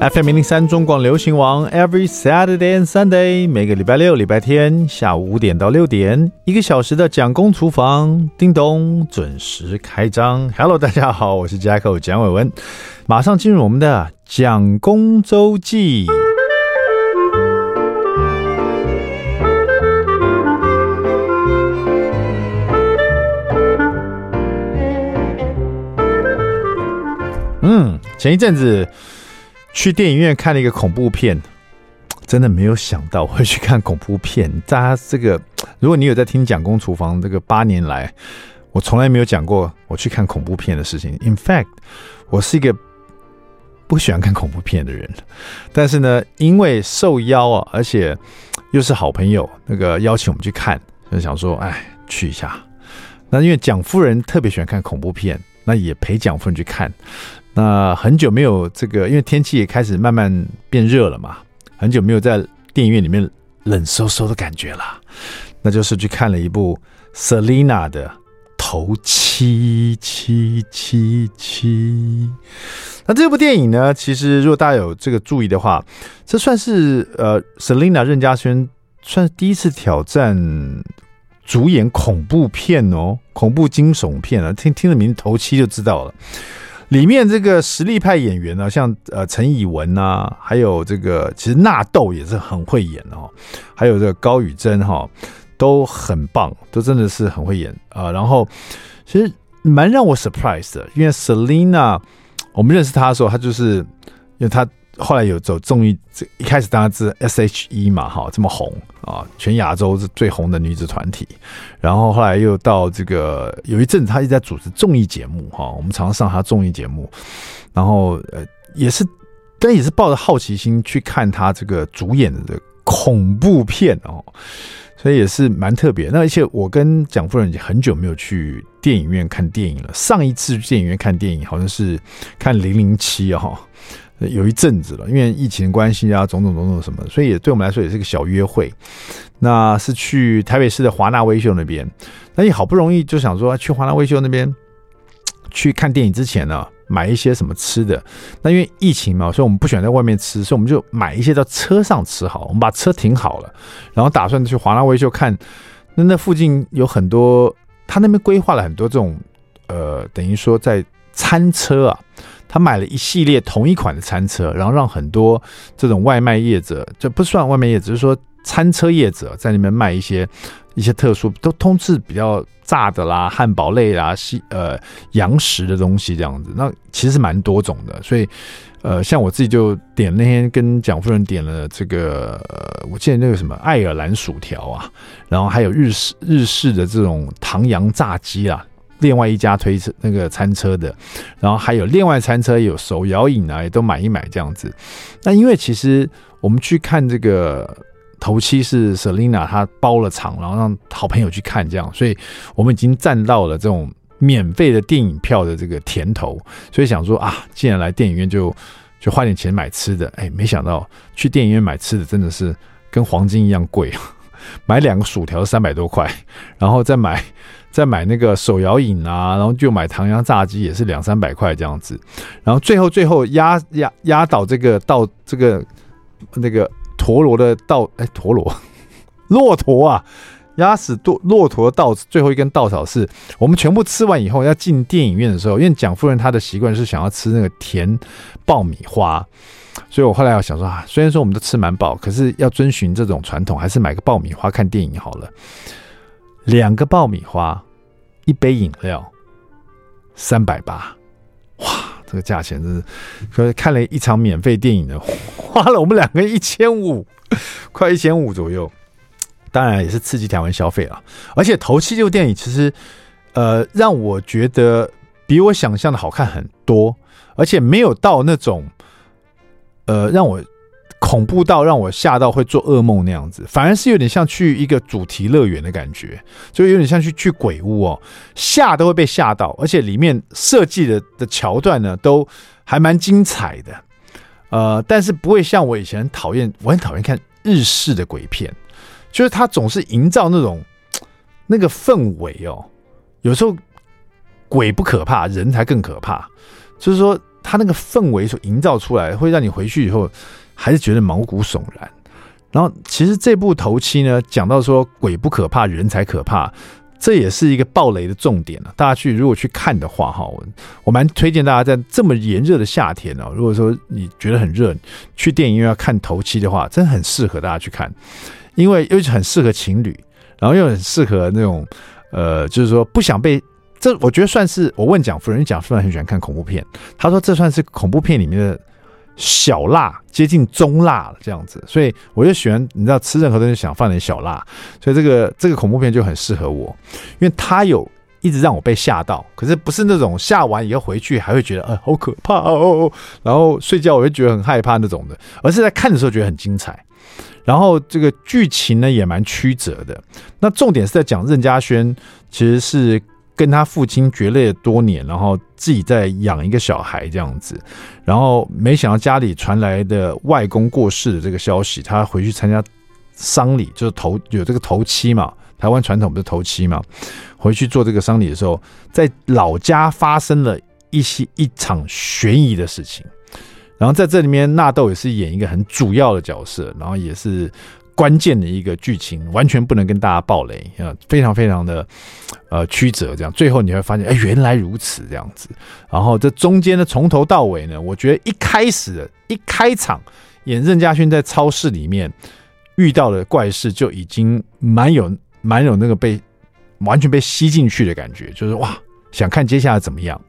FM 零零三中广流行网，Every Saturday and Sunday，每个礼拜六、礼拜天下午五点到六点，一个小时的蒋公厨房，叮咚准时开张。Hello，大家好，我是 Jacko 蒋伟文，马上进入我们的蒋公周记。嗯，前一阵子。去电影院看了一个恐怖片，真的没有想到会去看恐怖片。大家这个，如果你有在听蒋公厨房这个八年来，我从来没有讲过我去看恐怖片的事情。In fact，我是一个不喜欢看恐怖片的人。但是呢，因为受邀啊，而且又是好朋友，那个邀请我们去看，就想说，哎，去一下。那因为蒋夫人特别喜欢看恐怖片，那也陪蒋夫人去看。那很久没有这个，因为天气也开始慢慢变热了嘛，很久没有在电影院里面冷飕飕的感觉了。那就是去看了一部 Selina 的《头七七七七》。那这部电影呢，其实如果大家有这个注意的话，这算是呃 Selina 任家萱算是第一次挑战主演恐怖片哦，恐怖惊悚片啊，听听着名字《头七》就知道了。里面这个实力派演员呢，像呃陈以文呐，还有这个其实纳豆也是很会演哦，还有这个高宇珍哈都很棒，都真的是很会演啊。然后其实蛮让我 surprise 的，因为 Selina 我们认识她的时候，她就是因为她。后来有走综艺，这一开始当然是 S.H.E 嘛，哈，这么红啊，全亚洲是最红的女子团体。然后后来又到这个，有一阵子她一直在主持综艺节目，哈，我们常常上她综艺节目。然后呃，也是，但也是抱着好奇心去看她这个主演的恐怖片哦，所以也是蛮特别。那而且我跟蒋夫人已经很久没有去电影院看电影了，上一次去电影院看电影好像是看《零零七》哦。有一阵子了，因为疫情关系啊，种种种种什么，所以也对我们来说也是个小约会。那是去台北市的华纳威秀那边，那你好不容易就想说去华纳威秀那边 去看电影之前呢，买一些什么吃的。那因为疫情嘛，所以我们不喜欢在外面吃，所以我们就买一些到车上吃好。我们把车停好了，然后打算去华纳威秀看。那那附近有很多，他那边规划了很多这种，呃，等于说在餐车啊。他买了一系列同一款的餐车，然后让很多这种外卖业者，就不算外卖业者，就是说餐车业者在里面卖一些一些特殊，都通知比较炸的啦、汉堡类啦、西呃洋食的东西这样子。那其实蛮多种的，所以呃，像我自己就点那天跟蒋夫人点了这个，我记得那个什么爱尔兰薯条啊，然后还有日式日式的这种唐扬炸鸡啊。另外一家推车那个餐车的，然后还有另外餐车有手摇饮啊，也都买一买这样子。那因为其实我们去看这个头七是 Selina 她包了场，然后让好朋友去看这样，所以我们已经占到了这种免费的电影票的这个甜头，所以想说啊，既然来电影院就就花点钱买吃的，哎，没想到去电影院买吃的真的是跟黄金一样贵，买两个薯条三百多块，然后再买。再买那个手摇饮啊，然后就买唐扬炸鸡也是两三百块这样子，然后最后最后压压压倒这个到这个那个陀螺的稻哎陀螺 骆驼啊，压死骆骆驼的稻最后一根稻草是我们全部吃完以后要进电影院的时候，因为蒋夫人她的习惯是想要吃那个甜爆米花，所以我后来要想说啊，虽然说我们都吃蛮饱，可是要遵循这种传统，还是买个爆米花看电影好了。两个爆米花，一杯饮料，三百八，哇，这个价钱真是，可是看了一场免费电影呢，花了我们两个一千五，快一千五左右，当然也是刺激台湾消费了。而且头七这部电影其实，呃，让我觉得比我想象的好看很多，而且没有到那种，呃，让我。恐怖到让我吓到会做噩梦那样子，反而是有点像去一个主题乐园的感觉，就有点像去去鬼屋哦，吓都会被吓到，而且里面设计的的桥段呢都还蛮精彩的，呃，但是不会像我以前讨厌，我很讨厌看日式的鬼片，就是它总是营造那种那个氛围哦，有时候鬼不可怕，人才更可怕，就是说。他那个氛围所营造出来，会让你回去以后还是觉得毛骨悚然。然后，其实这部头七呢，讲到说鬼不可怕，人才可怕，这也是一个爆雷的重点了。大家去如果去看的话，哈，我我蛮推荐大家在这么炎热的夏天哦，如果说你觉得很热，去电影院要看头七的话，真的很适合大家去看，因为尤其很适合情侣，然后又很适合那种呃，就是说不想被这，我觉得算是我问蒋夫人，蒋夫人很喜欢看恐怖片，她说这算是恐怖片里面的。小辣接近中辣了，这样子，所以我就喜欢，你知道，吃任何东西想放点小辣，所以这个这个恐怖片就很适合我，因为它有一直让我被吓到，可是不是那种吓完以后回去还会觉得，呃，好可怕哦，然后睡觉我会觉得很害怕那种的，而是在看的时候觉得很精彩，然后这个剧情呢也蛮曲折的，那重点是在讲任家萱其实是。跟他父亲决裂多年，然后自己在养一个小孩这样子，然后没想到家里传来的外公过世的这个消息，他回去参加丧礼，就是头有这个头七嘛，台湾传统不是头七嘛，回去做这个丧礼的时候，在老家发生了一些一场悬疑的事情，然后在这里面纳豆也是演一个很主要的角色，然后也是。关键的一个剧情完全不能跟大家爆雷啊，非常非常的呃曲折，这样最后你会发现，哎，原来如此这样子。然后这中间呢，从头到尾呢，我觉得一开始一开场演任家萱在超市里面遇到的怪事，就已经蛮有蛮有那个被完全被吸进去的感觉，就是哇，想看接下来怎么样。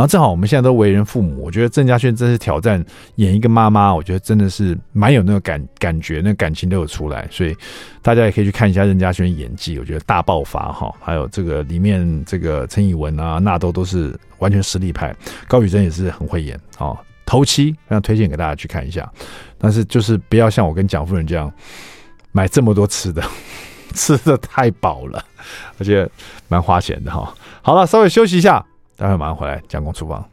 然后正好我们现在都为人父母，我觉得郑家轩真是挑战演一个妈妈，我觉得真的是蛮有那个感感觉，那感情都有出来，所以大家也可以去看一下任家轩演技，我觉得大爆发哈。还有这个里面这个陈以文啊、纳豆都是完全实力派，高宇珍也是很会演啊。头七非常推荐给大家去看一下，但是就是不要像我跟蒋夫人这样买这么多吃的，吃的太饱了，而且蛮花钱的哈。好了，稍微休息一下。待会马上回来，蒋公厨房。